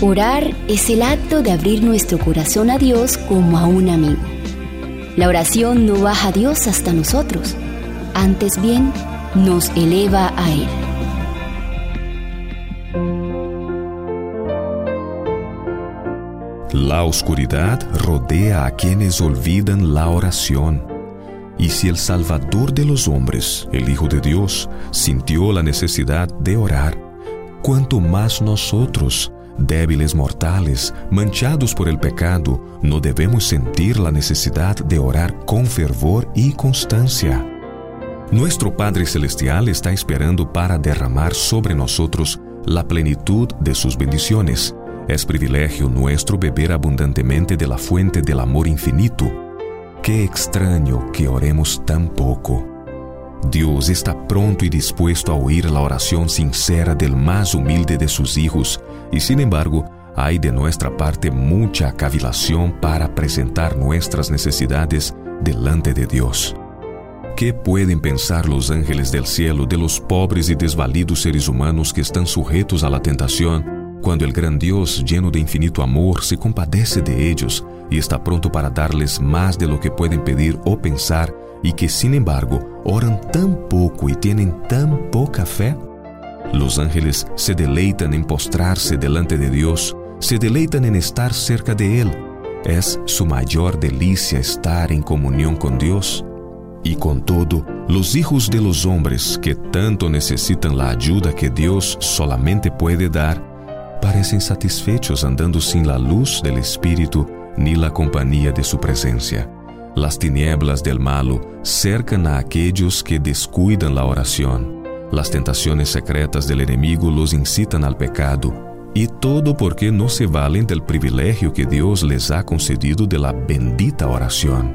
Orar es el acto de abrir nuestro corazón a Dios como a un amigo. La oración no baja a Dios hasta nosotros, antes bien nos eleva a Él. La oscuridad rodea a quienes olvidan la oración. Y si el Salvador de los hombres, el Hijo de Dios, sintió la necesidad de orar, cuanto más nosotros, débiles mortales, manchados por el pecado, no debemos sentir la necesidad de orar con fervor y constancia. Nuestro Padre Celestial está esperando para derramar sobre nosotros la plenitud de sus bendiciones. Es privilegio nuestro beber abundantemente de la fuente del amor infinito. Qué extraño que oremos tan poco. Dios está pronto y dispuesto a oír la oración sincera del más humilde de sus hijos y sin embargo, hay de nuestra parte mucha cavilación para presentar nuestras necesidades delante de Dios. ¿Qué pueden pensar los ángeles del cielo de los pobres y desvalidos seres humanos que están sujetos a la tentación cuando el gran Dios, lleno de infinito amor, se compadece de ellos y está pronto para darles más de lo que pueden pedir o pensar y que sin embargo oran tan poco y tienen tan poca fe? Los ángeles se deleitan postrarse delante de Dios, se deleitan en estar cerca de Él. Es su mayor delicia estar en comunión con Dios. Y con todo, los hijos de los hombres que tanto necesitan la ayuda que Dios solamente puede dar, parecen satisfechos andando sin la luz del Espíritu ni la compañía de su presencia. Las tinieblas del malo cercan a aquellos que descuidan la oración. Las tentaciones secretas del enemigo los incitan al pecado, y todo porque no se valen del privilegio que Dios les ha concedido de la bendita oración.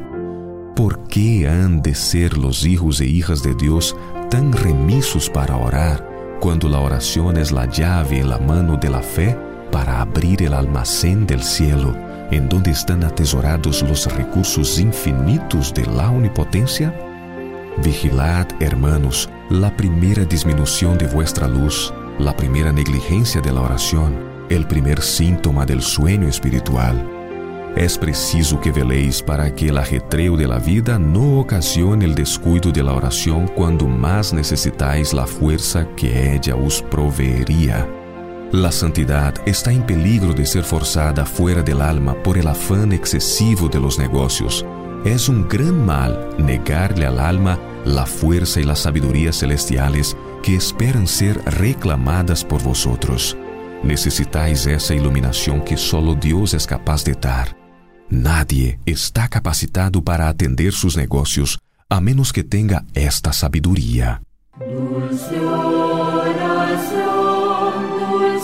¿Por qué han de ser los hijos e hijas de Dios tan remisos para orar cuando la oración es la llave en la mano de la fe para abrir el almacén del cielo, en donde están atesorados los recursos infinitos de la omnipotencia? Vigilad, hermanos, la primera disminución de vuestra luz, la primera negligencia de la oración, el primer síntoma del sueño espiritual. Es preciso que veléis para que el ajetreo de la vida no ocasione el descuido de la oración cuando más necesitáis la fuerza que ella os proveería. La santidad está en peligro de ser forzada fuera del alma por el afán excesivo de los negocios es un gran mal negarle al alma la fuerza y la sabiduría celestiales que esperan ser reclamadas por vosotros. Necesitáis esa iluminación que solo Dios es capaz de dar. Nadie está capacitado para atender sus negocios a menos que tenga esta sabiduría.